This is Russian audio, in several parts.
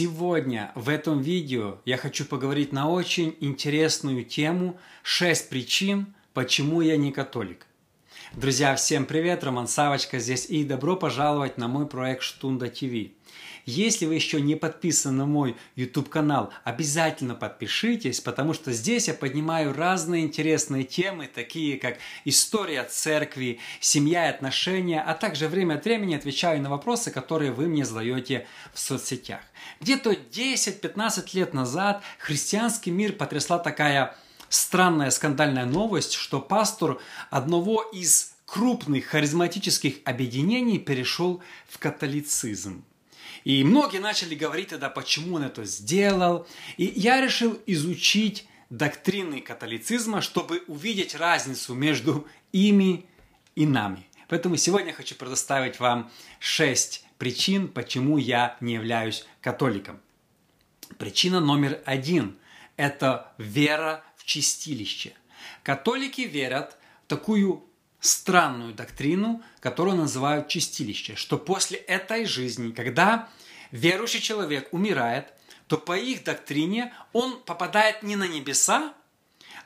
Сегодня в этом видео я хочу поговорить на очень интересную тему «6 причин, почему я не католик». Друзья, всем привет, Роман Савочка здесь и добро пожаловать на мой проект Штунда ТВ. Если вы еще не подписаны на мой YouTube канал, обязательно подпишитесь, потому что здесь я поднимаю разные интересные темы, такие как история церкви, семья и отношения, а также время от времени отвечаю на вопросы, которые вы мне задаете в соцсетях. Где-то 10-15 лет назад христианский мир потрясла такая странная скандальная новость, что пастор одного из крупных харизматических объединений перешел в католицизм. И многие начали говорить тогда, почему он это сделал. И я решил изучить доктрины католицизма, чтобы увидеть разницу между ими и нами. Поэтому сегодня я хочу предоставить вам шесть причин, почему я не являюсь католиком. Причина номер один – это вера в чистилище. Католики верят в такую странную доктрину, которую называют чистилище, что после этой жизни, когда верующий человек умирает, то по их доктрине он попадает не на небеса,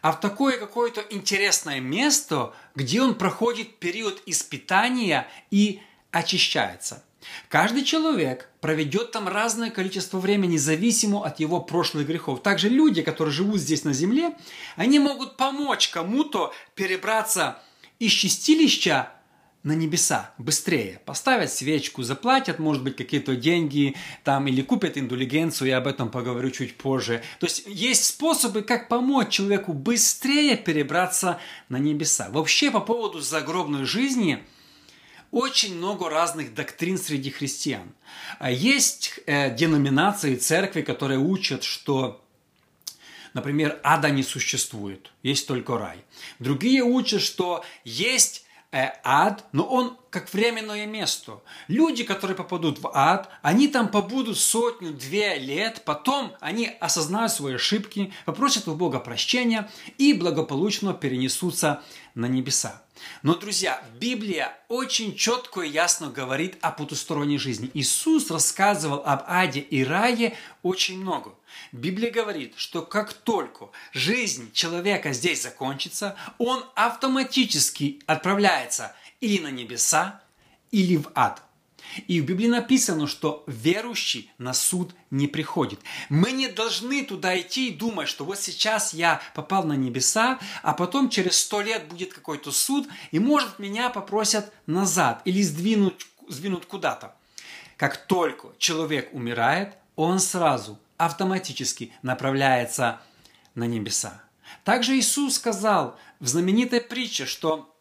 а в такое какое-то интересное место, где он проходит период испытания и очищается. Каждый человек проведет там разное количество времени, зависимо от его прошлых грехов. Также люди, которые живут здесь на земле, они могут помочь кому-то перебраться из чистилища на небеса быстрее. Поставят свечку, заплатят, может быть, какие-то деньги там или купят индулигенцию, я об этом поговорю чуть позже. То есть есть способы, как помочь человеку быстрее перебраться на небеса. Вообще по поводу загробной жизни очень много разных доктрин среди христиан. А есть э, деноминации, церкви, которые учат, что Например, ада не существует, есть только рай. Другие учат, что есть э, ад, но он как временное место. Люди, которые попадут в ад, они там побудут сотню-две лет, потом они осознают свои ошибки, попросят у Бога прощения и благополучно перенесутся на небеса. Но, друзья, Библия очень четко и ясно говорит о потусторонней жизни. Иисус рассказывал об аде и рае очень много. Библия говорит, что как только жизнь человека здесь закончится, он автоматически отправляется или на небеса, или в ад. И в Библии написано, что верующий на суд не приходит. Мы не должны туда идти и думать, что вот сейчас я попал на небеса, а потом через сто лет будет какой-то суд, и может меня попросят назад или сдвинуть, сдвинуть куда-то. Как только человек умирает, он сразу автоматически направляется на небеса. Также Иисус сказал в знаменитой притче, что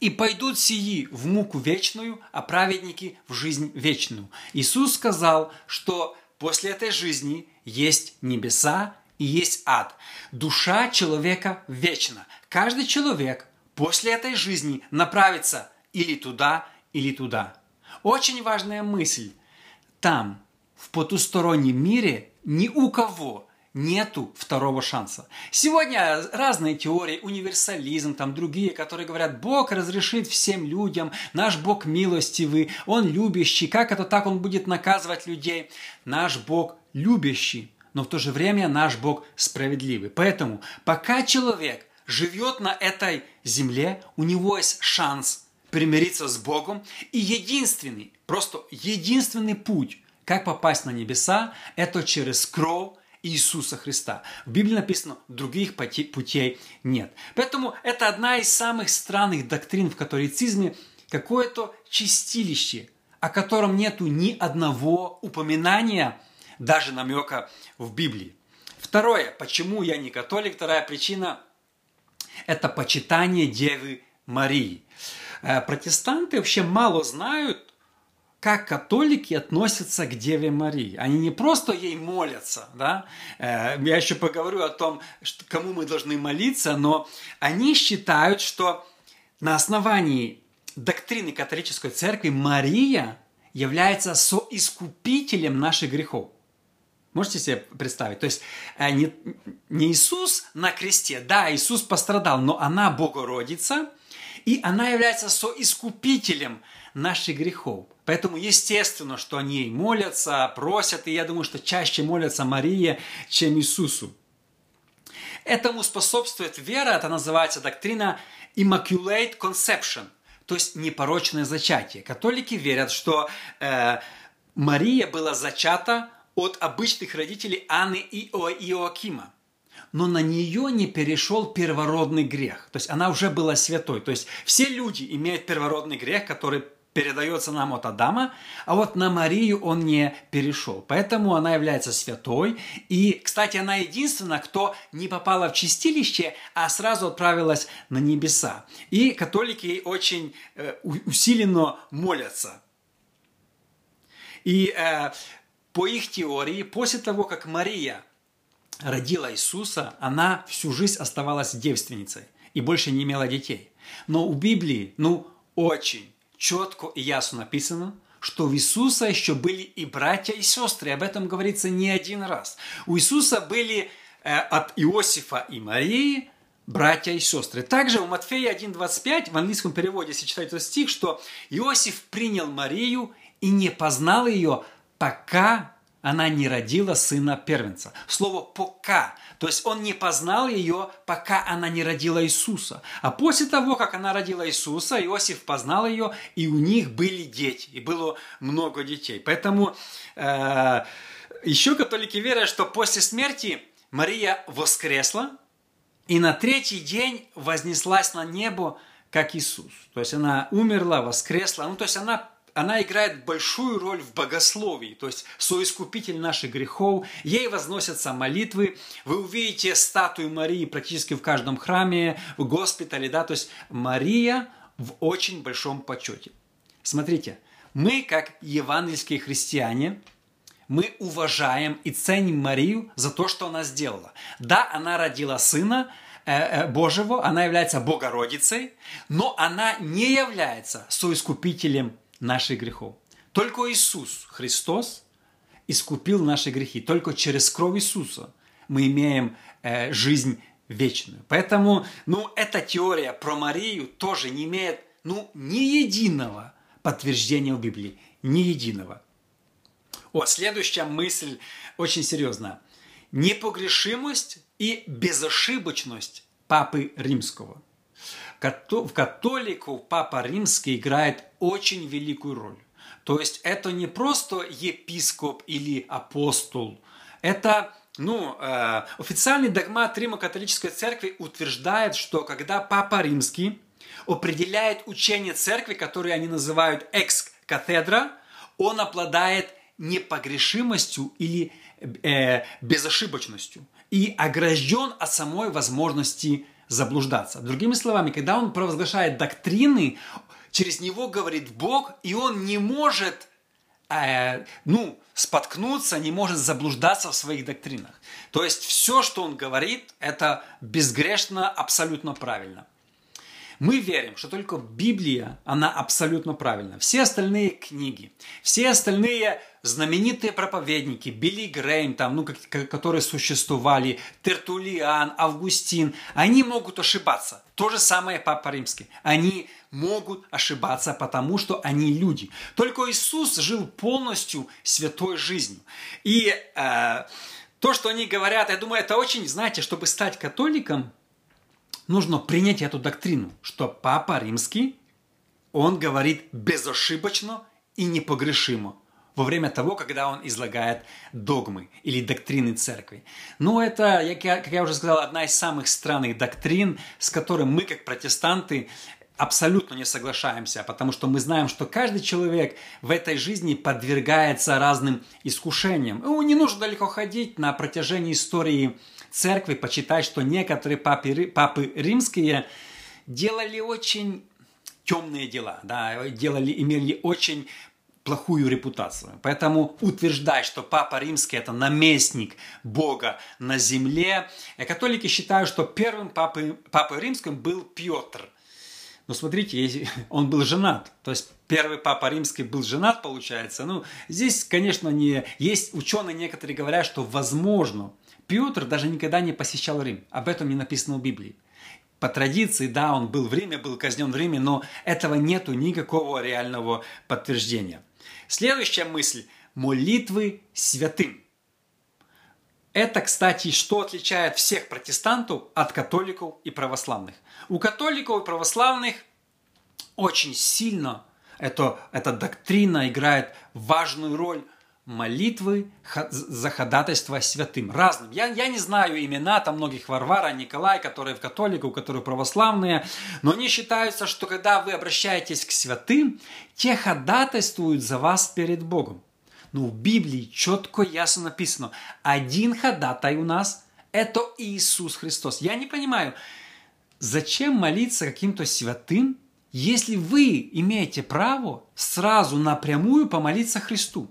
и пойдут сии в муку вечную, а праведники в жизнь вечную. Иисус сказал, что после этой жизни есть небеса и есть ад. Душа человека вечна. Каждый человек после этой жизни направится или туда, или туда. Очень важная мысль. Там, в потустороннем мире, ни у кого нету второго шанса. Сегодня разные теории, универсализм, там другие, которые говорят, Бог разрешит всем людям, наш Бог милостивый, Он любящий, как это так Он будет наказывать людей? Наш Бог любящий, но в то же время наш Бог справедливый. Поэтому пока человек живет на этой земле, у него есть шанс примириться с Богом, и единственный, просто единственный путь, как попасть на небеса, это через кровь Иисуса Христа. В Библии написано, других путей нет. Поэтому это одна из самых странных доктрин в католицизме, какое-то чистилище, о котором нету ни одного упоминания, даже намека в Библии. Второе, почему я не католик, вторая причина – это почитание Девы Марии. Э, протестанты вообще мало знают как католики относятся к Деве Марии. Они не просто ей молятся, да, э, я еще поговорю о том, кому мы должны молиться, но они считают, что на основании доктрины католической церкви Мария является соискупителем наших грехов. Можете себе представить? То есть э, не, не Иисус на кресте, да, Иисус пострадал, но она Богородица, И она является соискупителем наших грехов. Поэтому естественно, что они молятся, просят, и я думаю, что чаще молятся Марии, чем Иисусу. Этому способствует вера, это называется доктрина Immaculate Conception, то есть непорочное зачатие. Католики верят, что э, Мария была зачата от обычных родителей Анны и Иоакима но на нее не перешел первородный грех. То есть она уже была святой. То есть все люди имеют первородный грех, который передается нам от Адама, а вот на Марию он не перешел. Поэтому она является святой. И, кстати, она единственная, кто не попала в чистилище, а сразу отправилась на небеса. И католики очень э, усиленно молятся. И э, по их теории, после того, как Мария родила Иисуса, она всю жизнь оставалась девственницей и больше не имела детей. Но у Библии, ну, очень четко и ясно написано, что у Иисуса еще были и братья, и сестры. Об этом говорится не один раз. У Иисуса были э, от Иосифа и Марии братья и сестры. Также у Матфея 1.25 в английском переводе, если читать этот стих, что Иосиф принял Марию и не познал ее, пока она не родила сына первенца. Слово «пока». То есть он не познал ее, пока она не родила Иисуса. А после того, как она родила Иисуса, Иосиф познал ее, и у них были дети, и было много детей. Поэтому э, еще католики верят, что после смерти Мария воскресла, и на третий день вознеслась на небо, как Иисус. То есть она умерла, воскресла. Ну, то есть она она играет большую роль в богословии, то есть соискупитель наших грехов. Ей возносятся молитвы. Вы увидите статую Марии практически в каждом храме, в госпитале, да, то есть Мария в очень большом почете. Смотрите, мы, как евангельские христиане, мы уважаем и ценим Марию за то, что она сделала. Да, она родила сына, э, э, Божьего, она является Богородицей, но она не является соискупителем наших грехов. Только Иисус Христос искупил наши грехи. Только через кровь Иисуса мы имеем э, жизнь вечную. Поэтому, ну, эта теория про Марию тоже не имеет, ну, ни единого подтверждения в Библии. Ни единого. О, следующая мысль очень серьезная. Непогрешимость и безошибочность Папы Римского – в католиков Папа Римский играет очень великую роль. То есть это не просто епископ или апостол, это ну, э, официальный догмат Римо-католической церкви утверждает, что когда Папа Римский определяет учение церкви, которое они называют экс-катедра, он обладает непогрешимостью или э, безошибочностью и огражден от самой возможности заблуждаться. Другими словами, когда он провозглашает доктрины, через него говорит Бог, и он не может э, ну, споткнуться, не может заблуждаться в своих доктринах. То есть все, что он говорит, это безгрешно, абсолютно правильно. Мы верим, что только Библия, она абсолютно правильна. Все остальные книги, все остальные знаменитые проповедники, Билли Грейм, там, ну, которые существовали, Тертулиан, Августин, они могут ошибаться. То же самое Папа Римский. Они могут ошибаться, потому что они люди. Только Иисус жил полностью святой жизнью. И э, то, что они говорят, я думаю, это очень, знаете, чтобы стать католиком, нужно принять эту доктрину, что Папа Римский, он говорит безошибочно и непогрешимо во время того, когда он излагает догмы или доктрины церкви. Но это, как я уже сказал, одна из самых странных доктрин, с которой мы, как протестанты, абсолютно не соглашаемся, потому что мы знаем, что каждый человек в этой жизни подвергается разным искушениям. Ему не нужно далеко ходить на протяжении истории церкви почитать, что некоторые папы, папы римские делали очень темные дела, да, делали, имели очень плохую репутацию. Поэтому утверждать, что Папа Римский это наместник Бога на земле, э, католики считают, что первым папой, папой римским был Петр. Но смотрите, он был женат. То есть первый папа римский был женат, получается. Ну, здесь, конечно, не... Есть ученые некоторые говорят, что возможно Петр даже никогда не посещал Рим. Об этом не написано в Библии. по традиции, да, он был в Риме, был казнен в Риме, но этого нету никакого реального подтверждения. Следующая мысль – молитвы святым. Это, кстати, что отличает всех протестантов от католиков и православных. У католиков и православных очень сильно это, эта доктрина играет важную роль молитвы за ходатайство святым. Разным. Я, я не знаю имена там многих Варвара, Николай, которые в католиков, которые православные, но они считаются, что когда вы обращаетесь к святым, те ходатайствуют за вас перед Богом. Ну, в Библии четко, ясно написано, один ходатай у нас – это Иисус Христос. Я не понимаю, зачем молиться каким-то святым, если вы имеете право сразу напрямую помолиться Христу.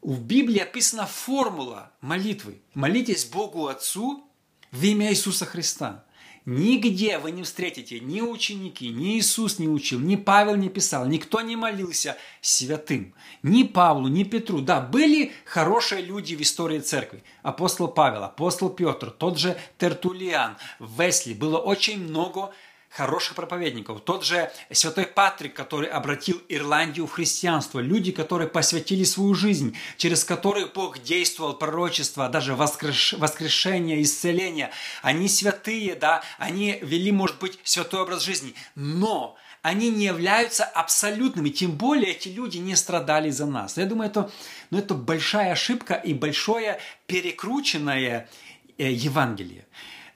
В Библии описана формула молитвы. Молитесь Богу Отцу в имя Иисуса Христа. Нигде вы не встретите ни ученики, ни Иисус не учил, ни Павел не писал, никто не молился святым. Ни Павлу, ни Петру. Да, были хорошие люди в истории церкви. Апостол Павел, апостол Петр, тот же Тертулиан, Весли. Было очень много хороших проповедников. Тот же святой Патрик, который обратил Ирландию в христианство. Люди, которые посвятили свою жизнь, через которых Бог действовал, пророчество, даже воскреш... воскрешение, исцеление. Они святые, да, они вели, может быть, святой образ жизни. Но они не являются абсолютными, тем более эти люди не страдали за нас. Я думаю, это, ну, это большая ошибка и большое перекрученное э, Евангелие.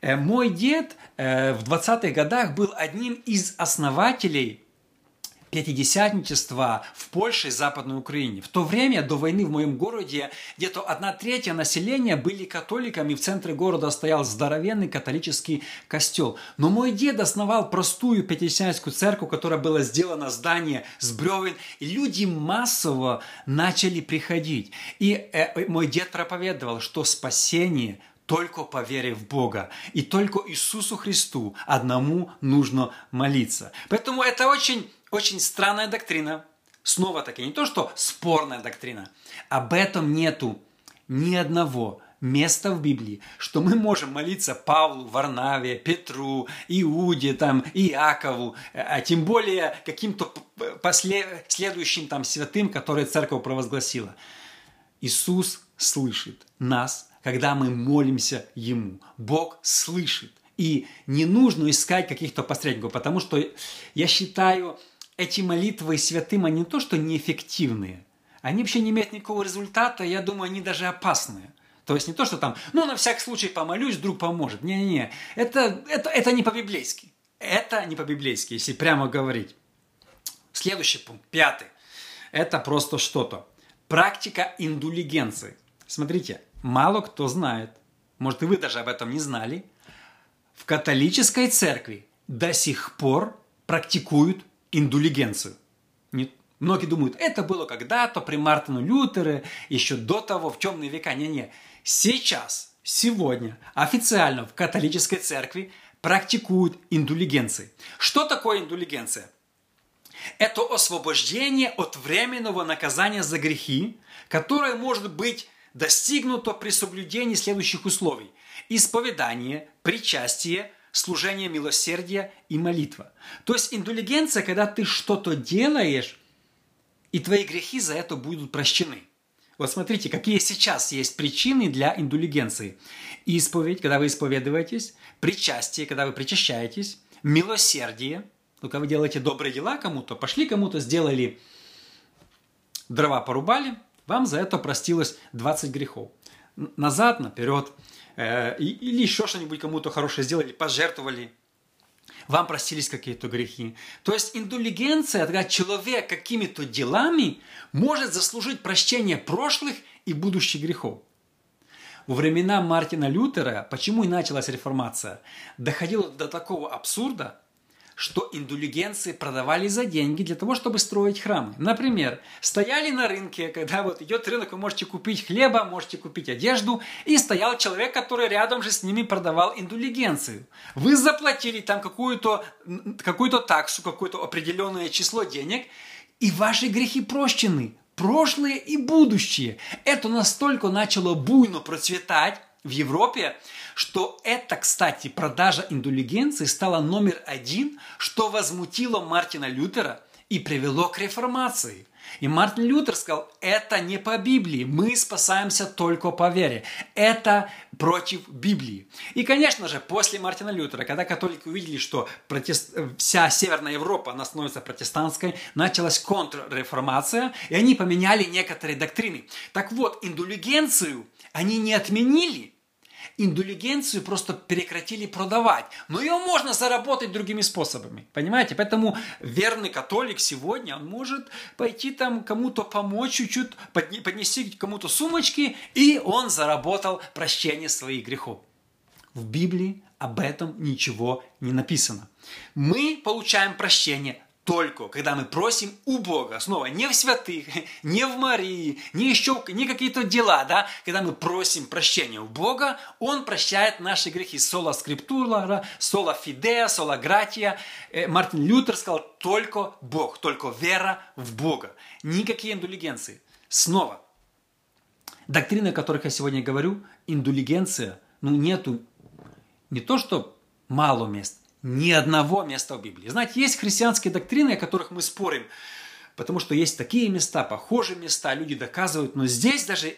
Э, мой дед э, в 20-х годах был одним из основателей пятидесятничества в Польше и Западной Украине. В то время, до войны в моем городе, где-то одна третья населения были католиками, в центре города стоял здоровенный католический костел. Но мой дед основал простую пятидесятническую церковь, которая была сделана здание с бревен, и люди массово начали приходить. И э, мой дед проповедовал, что спасение – только по вере в Бога. И только Иисусу Христу одному нужно молиться. Поэтому это очень, очень странная доктрина. Снова таки, не то, что спорная доктрина. Об этом нету ни одного места в Библии, что мы можем молиться Павлу, Варнаве, Петру, Иуде, там, Иакову, а тем более каким-то после, следующим там святым, которые церковь провозгласила. Иисус слышит нас, когда мы молимся Ему. Бог слышит. И не нужно искать каких-то посредников, потому что я считаю, эти молитвы святым, они не то, что неэффективные, они вообще не имеют никакого результата, я думаю, они даже опасные. То есть не то, что там, ну, на всякий случай помолюсь, вдруг поможет. Не-не-не, это, это, это не по-библейски. Это не по-библейски, если прямо говорить. Следующий пункт, пятый. Это просто что-то. Практика индулигенции. Смотрите, мало кто знает, может и вы даже об этом не знали, в католической церкви до сих пор практикуют индулигенцию. Не, многие думают, это было когда-то при Мартину Лютере, еще до того, в темные века. Не-не. Сейчас, сегодня официально в католической церкви практикуют индулигенции. Что такое индулигенция? Это освобождение от временного наказания за грехи, которое может быть достигнуто при соблюдении следующих условий. Исповедание, причастие, служение милосердия и молитва. То есть индулигенция, когда ты что-то делаешь, и твои грехи за это будут прощены. Вот смотрите, какие сейчас есть причины для индулигенции. Исповедь, когда вы исповедуетесь, причастие, когда вы причащаетесь, милосердие, когда вы делаете добрые дела кому-то, пошли кому-то, сделали дрова порубали, вам за это простилось 20 грехов. Назад, наперед, э, или еще что-нибудь кому-то хорошее сделали, пожертвовали, вам простились какие-то грехи. То есть индулигенция, когда человек какими-то делами может заслужить прощение прошлых и будущих грехов. Во времена Мартина Лютера, почему и началась реформация, доходило до такого абсурда, что индулигенции продавали за деньги для того, чтобы строить храмы. Например, стояли на рынке, когда вот идет рынок, вы можете купить хлеба, можете купить одежду, и стоял человек, который рядом же с ними продавал индулигенцию. Вы заплатили там какую-то какую таксу, какое-то определенное число денег, и ваши грехи прощены, прошлые и будущие. Это настолько начало буйно процветать в Европе, что это, кстати, продажа индулигенции стала номер один, что возмутило Мартина Лютера и привело к реформации – и Мартин Лютер сказал, это не по Библии, мы спасаемся только по вере. Это против Библии. И, конечно же, после Мартина Лютера, когда католики увидели, что протест... вся Северная Европа, она становится протестантской, началась контрреформация, и они поменяли некоторые доктрины. Так вот, индулигенцию они не отменили – индулигенцию просто прекратили продавать. Но ее можно заработать другими способами. Понимаете? Поэтому верный католик сегодня, он может пойти там кому-то помочь чуть-чуть, поднести кому-то сумочки, и он заработал прощение своих грехов. В Библии об этом ничего не написано. Мы получаем прощение только когда мы просим у Бога, снова не в святых, не в Марии, не еще не какие-то дела, да, когда мы просим прощения у Бога, Он прощает наши грехи. Сола скриптура, сола фидея, сола гратия. Мартин Лютер сказал, только Бог, только вера в Бога. Никакие индулигенции. Снова, доктрины, о которых я сегодня говорю, индулигенция, ну нету не то, что мало мест, ни одного места в Библии. Знаете, есть христианские доктрины, о которых мы спорим, потому что есть такие места, похожие места, люди доказывают, но здесь даже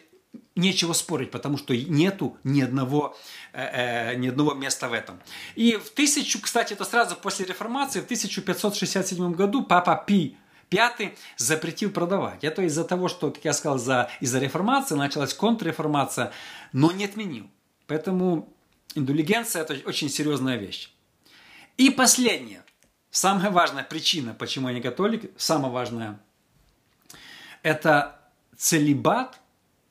нечего спорить, потому что нету ни одного, э, э, ни одного места в этом. И в тысячу, кстати, это сразу после реформации, в 1567 году папа Пи Пятый запретил продавать. Это из-за того, что, как я сказал, за, из-за реформации началась контрреформация, но не отменил. Поэтому индулигенция – это очень серьезная вещь. И последнее. Самая важная причина, почему я не католик, самая важная, это целебат,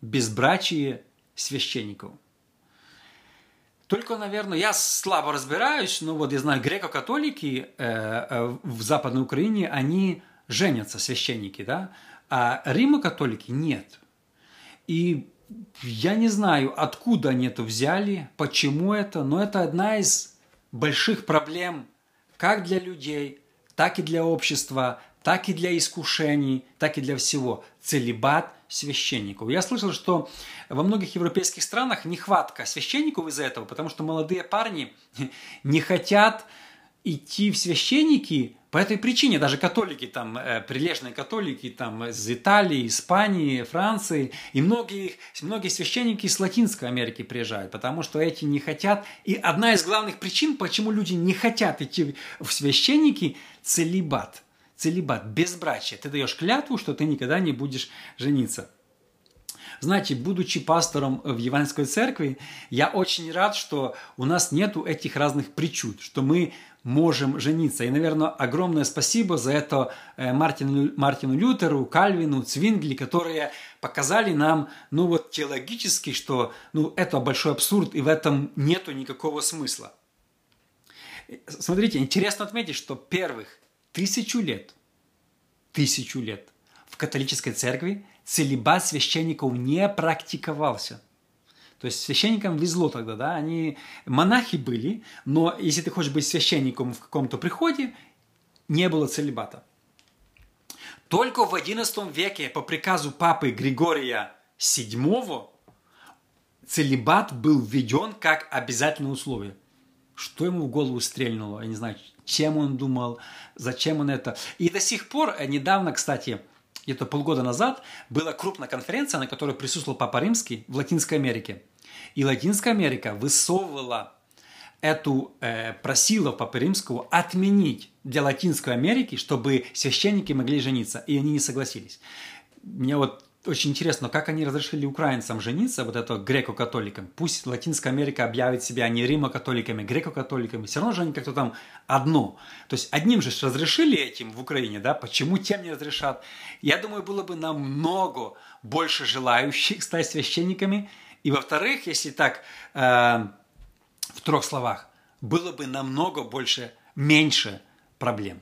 безбрачие священников. Только, наверное, я слабо разбираюсь, но вот я знаю, греко-католики э, э, в Западной Украине, они женятся, священники, да, а римо-католики нет. И я не знаю, откуда они это взяли, почему это, но это одна из больших проблем как для людей, так и для общества, так и для искушений, так и для всего. Целебат священников. Я слышал, что во многих европейских странах нехватка священников из-за этого, потому что молодые парни не хотят идти в священники по этой причине даже католики, там, э, прилежные католики там, из Италии, Испании, Франции, и многие, многие священники из Латинской Америки приезжают, потому что эти не хотят. И одна из главных причин, почему люди не хотят идти в священники – целибат. Целибат, безбрачие. Ты даешь клятву, что ты никогда не будешь жениться. Знаете, будучи пастором в Евангельской церкви, я очень рад, что у нас нету этих разных причуд, что мы можем жениться. И, наверное, огромное спасибо за это э, Мартину, Мартину Лютеру, Кальвину, Цвингли, которые показали нам, ну вот теологически, что ну, это большой абсурд, и в этом нету никакого смысла. Смотрите, интересно отметить, что первых тысячу лет, тысячу лет в католической церкви целебат священников не практиковался – то есть священникам везло тогда, да, они монахи были, но если ты хочешь быть священником в каком-то приходе, не было целебата. Только в XI веке по приказу папы Григория VII целебат был введен как обязательное условие. Что ему в голову стрельнуло, я не знаю, чем он думал, зачем он это. И до сих пор, э, недавно, кстати, где-то полгода назад была крупная конференция, на которой присутствовал Папа Римский в Латинской Америке. И Латинская Америка высовывала эту, э, просила Папы Римского отменить для Латинской Америки, чтобы священники могли жениться. И они не согласились. Мне вот очень интересно, как они разрешили украинцам жениться, вот это греко-католикам. Пусть Латинская Америка объявит себя не римо-католиками, греко-католиками, все равно же они как-то там одно. То есть одним же разрешили этим в Украине, да, почему тем не разрешат? Я думаю, было бы намного больше желающих стать священниками. И во-вторых, если так, э, в трех словах, было бы намного больше, меньше проблем.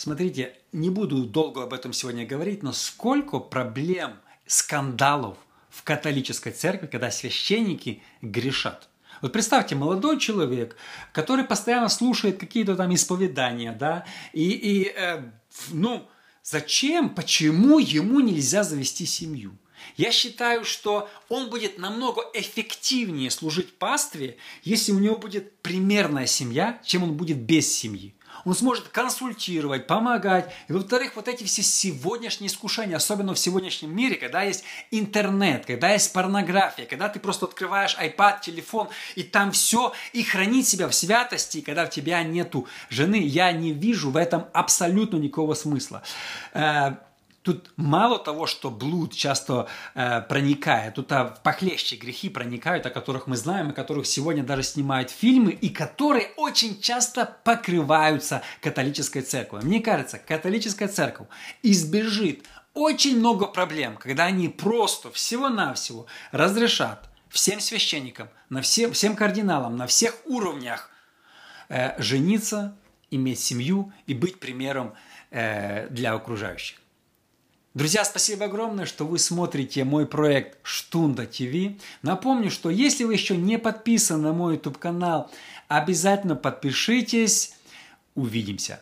Смотрите, не буду долго об этом сегодня говорить, но сколько проблем, скандалов в католической церкви, когда священники грешат. Вот представьте, молодой человек, который постоянно слушает какие-то там исповедания, да, и, и э, ну, зачем, почему ему нельзя завести семью? Я считаю, что он будет намного эффективнее служить пастве, если у него будет примерная семья, чем он будет без семьи. Он сможет консультировать, помогать. И, во-вторых, вот эти все сегодняшние искушения, особенно в сегодняшнем мире, когда есть интернет, когда есть порнография, когда ты просто открываешь iPad, телефон, и там все, и хранить себя в святости, когда у тебя нету жены, я не вижу в этом абсолютно никакого смысла. Тут мало того, что блуд часто э, проникает, тут а, похлеще грехи проникают, о которых мы знаем, о которых сегодня даже снимают фильмы, и которые очень часто покрываются католической церковью. Мне кажется, католическая церковь избежит очень много проблем, когда они просто всего-навсего разрешат всем священникам, на всем, всем кардиналам, на всех уровнях э, жениться, иметь семью и быть примером э, для окружающих. Друзья, спасибо огромное, что вы смотрите мой проект Штунда ТВ. Напомню, что если вы еще не подписаны на мой YouTube канал, обязательно подпишитесь. Увидимся.